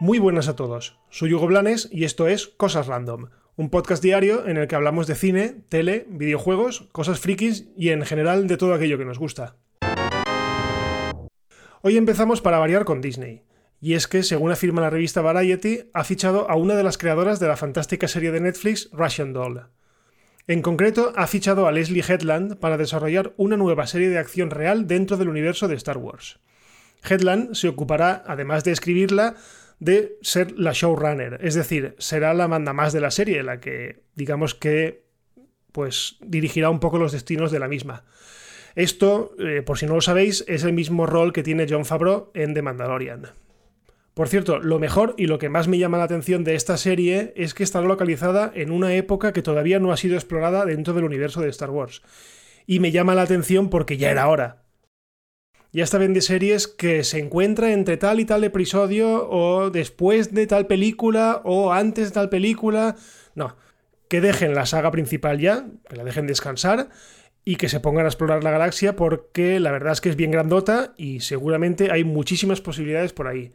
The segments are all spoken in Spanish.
Muy buenas a todos, soy Hugo Blanes y esto es Cosas Random, un podcast diario en el que hablamos de cine, tele, videojuegos, cosas frikis y en general de todo aquello que nos gusta. Hoy empezamos para variar con Disney. Y es que, según afirma la revista Variety, ha fichado a una de las creadoras de la fantástica serie de Netflix Russian Doll. En concreto, ha fichado a Leslie Headland para desarrollar una nueva serie de acción real dentro del universo de Star Wars. Headland se ocupará, además de escribirla, de ser la showrunner, es decir, será la manda más de la serie, la que digamos que pues dirigirá un poco los destinos de la misma. Esto, eh, por si no lo sabéis, es el mismo rol que tiene John Favreau en The Mandalorian. Por cierto, lo mejor y lo que más me llama la atención de esta serie es que estará localizada en una época que todavía no ha sido explorada dentro del universo de Star Wars. Y me llama la atención porque ya era hora ya está bien de series que se encuentra entre tal y tal episodio o después de tal película o antes de tal película. No, que dejen la saga principal ya, que la dejen descansar y que se pongan a explorar la galaxia porque la verdad es que es bien grandota y seguramente hay muchísimas posibilidades por ahí.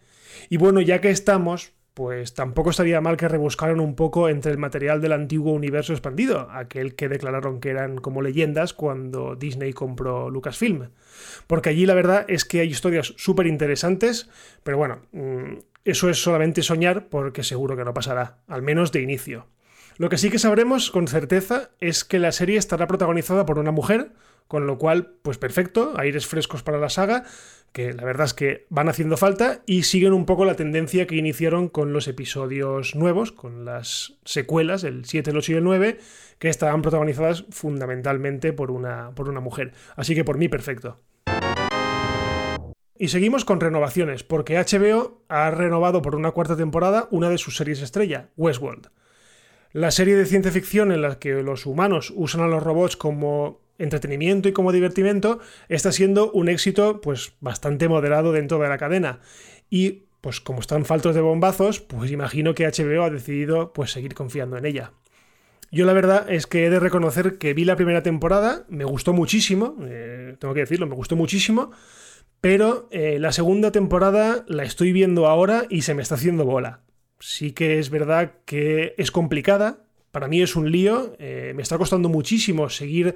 Y bueno, ya que estamos, pues tampoco estaría mal que rebuscaran un poco entre el material del antiguo universo expandido, aquel que declararon que eran como leyendas cuando Disney compró Lucasfilm. Porque allí la verdad es que hay historias súper interesantes, pero bueno, mm, eso es solamente soñar porque seguro que no pasará, al menos de inicio. Lo que sí que sabremos con certeza es que la serie estará protagonizada por una mujer, con lo cual, pues perfecto, aires frescos para la saga, que la verdad es que van haciendo falta y siguen un poco la tendencia que iniciaron con los episodios nuevos, con las secuelas, el 7, el 8 y el 9, que estaban protagonizadas fundamentalmente por una, por una mujer. Así que por mí, perfecto. Y seguimos con renovaciones, porque HBO ha renovado por una cuarta temporada una de sus series estrella, Westworld. La serie de ciencia ficción en la que los humanos usan a los robots como entretenimiento y como divertimento está siendo un éxito pues bastante moderado dentro de la cadena. Y pues como están faltos de bombazos, pues imagino que HBO ha decidido pues seguir confiando en ella. Yo la verdad es que he de reconocer que vi la primera temporada, me gustó muchísimo, eh, tengo que decirlo, me gustó muchísimo, pero eh, la segunda temporada la estoy viendo ahora y se me está haciendo bola. Sí que es verdad que es complicada, para mí es un lío, eh, me está costando muchísimo seguir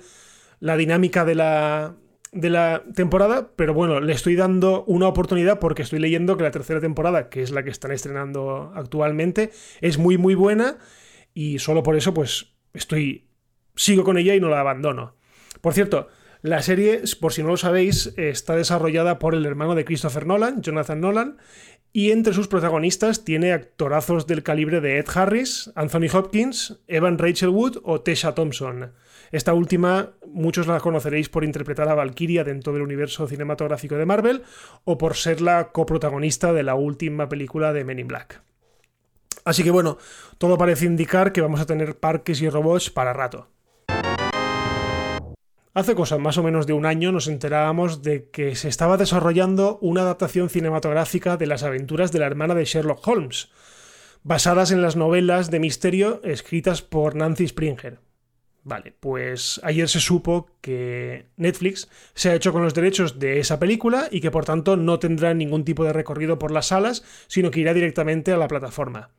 la dinámica de la, de la temporada, pero bueno, le estoy dando una oportunidad porque estoy leyendo que la tercera temporada, que es la que están estrenando actualmente, es muy muy buena y solo por eso pues estoy sigo con ella y no la abandono. Por cierto, la serie, por si no lo sabéis, está desarrollada por el hermano de Christopher Nolan, Jonathan Nolan, y entre sus protagonistas tiene actorazos del calibre de Ed Harris, Anthony Hopkins, Evan Rachel Wood o Tessa Thompson. Esta última, muchos la conoceréis por interpretar a Valkyria dentro del universo cinematográfico de Marvel o por ser la coprotagonista de la última película de Men in Black. Así que bueno, todo parece indicar que vamos a tener parques y robots para rato. Hace cosa más o menos de un año nos enterábamos de que se estaba desarrollando una adaptación cinematográfica de las aventuras de la hermana de Sherlock Holmes, basadas en las novelas de misterio escritas por Nancy Springer. Vale, pues ayer se supo que Netflix se ha hecho con los derechos de esa película y que por tanto no tendrá ningún tipo de recorrido por las salas, sino que irá directamente a la plataforma.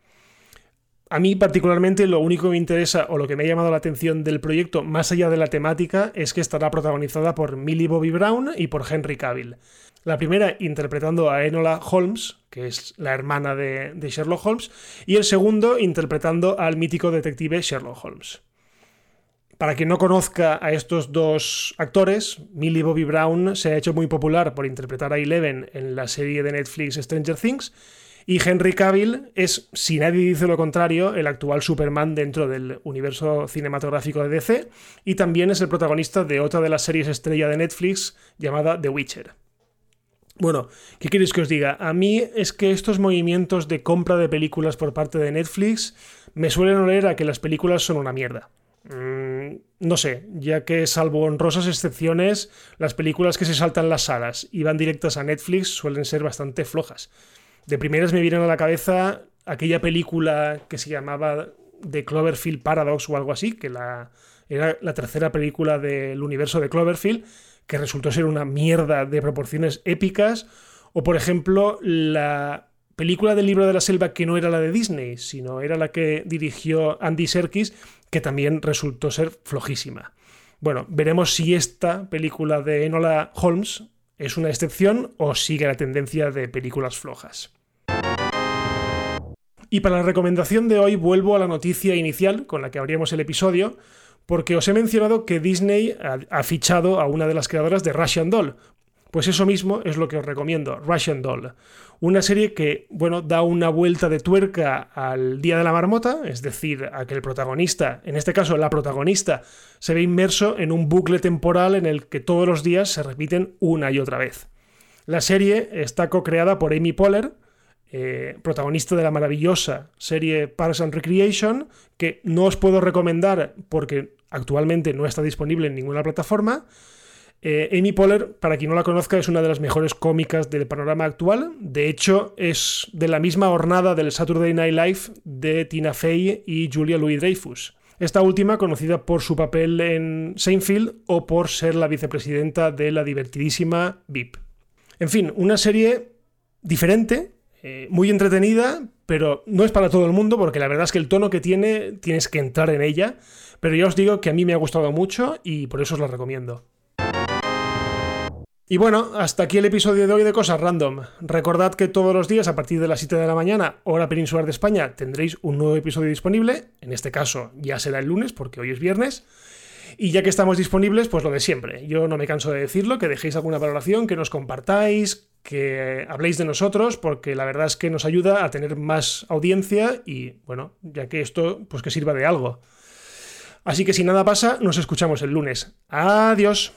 A mí particularmente lo único que me interesa o lo que me ha llamado la atención del proyecto, más allá de la temática, es que estará protagonizada por Millie Bobby Brown y por Henry Cavill. La primera interpretando a Enola Holmes, que es la hermana de, Sherlock Holmes, y el segundo interpretando al mítico detective Sherlock Holmes. Para quien no conozca a estos dos actores, Millie Bobby Brown se ha hecho muy popular por interpretar a Eleven en la serie de Netflix Stranger Things, y Henry Cavill es, si nadie dice lo contrario, el actual Superman dentro del universo cinematográfico de DC, y también es el protagonista de otra de las series estrella de Netflix llamada The Witcher. Bueno, ¿qué queréis que os diga? A mí es que estos movimientos de compra de películas por parte de Netflix me suelen oler a que las películas son una mierda. Mm, no sé, ya que salvo honrosas excepciones, las películas que se saltan las salas y van directas a Netflix suelen ser bastante flojas. De primeras me vienen a la cabeza aquella película que se llamaba de Cloverfield Paradox o algo así, que era la tercera película del universo de Cloverfield, que resultó ser una mierda de proporciones épicas. O, por ejemplo, la película del libro de la selva que no era la de Disney, sino era la que dirigió Andy Serkis, que también resultó ser flojísima. Bueno, veremos si esta película de Enola Holmes es una excepción o sigue la tendencia de películas flojas. Y para la recomendación de hoy vuelvo a la noticia inicial con la que abríamos el episodio, porque os he mencionado que Disney ha, fichado a una de las creadoras de Russian Doll. Pues eso mismo es lo que os recomiendo, Russian Doll. Una serie que, bueno, da una vuelta de tuerca al Día de la Marmota, es decir, a que el protagonista, en este caso la protagonista, se ve inmerso en un bucle temporal en el que todos los días se repiten una y otra vez. La serie está co-creada por Amy Poehler, eh, protagonista de la maravillosa serie Parks and Recreation, que no os puedo recomendar porque actualmente no está disponible en ninguna plataforma. Eh, Amy Poehler, para quien no la conozca, es una de las mejores cómicas del panorama actual. De hecho, es de la misma hornada del Saturday Night Live de Tina Fey y Julia Louis-Dreyfus. Esta última conocida por su papel en Seinfeld o por ser la vicepresidenta de la divertidísima VIP. En fin, una serie diferente, eh, muy entretenida, pero no es para todo el mundo porque la verdad es que el tono que tiene tienes que entrar en ella. Pero ya os digo que a mí me ha gustado mucho y por eso os la recomiendo. Y bueno, hasta aquí el episodio de hoy de Cosas Random. Recordad que todos los días a partir de las 7 de la mañana, hora peninsular de España, tendréis un nuevo episodio disponible. En este caso ya será el lunes porque hoy es viernes. Y ya que estamos disponibles, pues lo de siempre. Yo no me canso de decirlo, que dejéis alguna valoración, que nos compartáis, que habléis de nosotros, porque la verdad es que nos ayuda a tener más audiencia y, bueno, ya que esto, pues que sirva de algo. Así que si nada pasa, nos escuchamos el lunes. Adiós.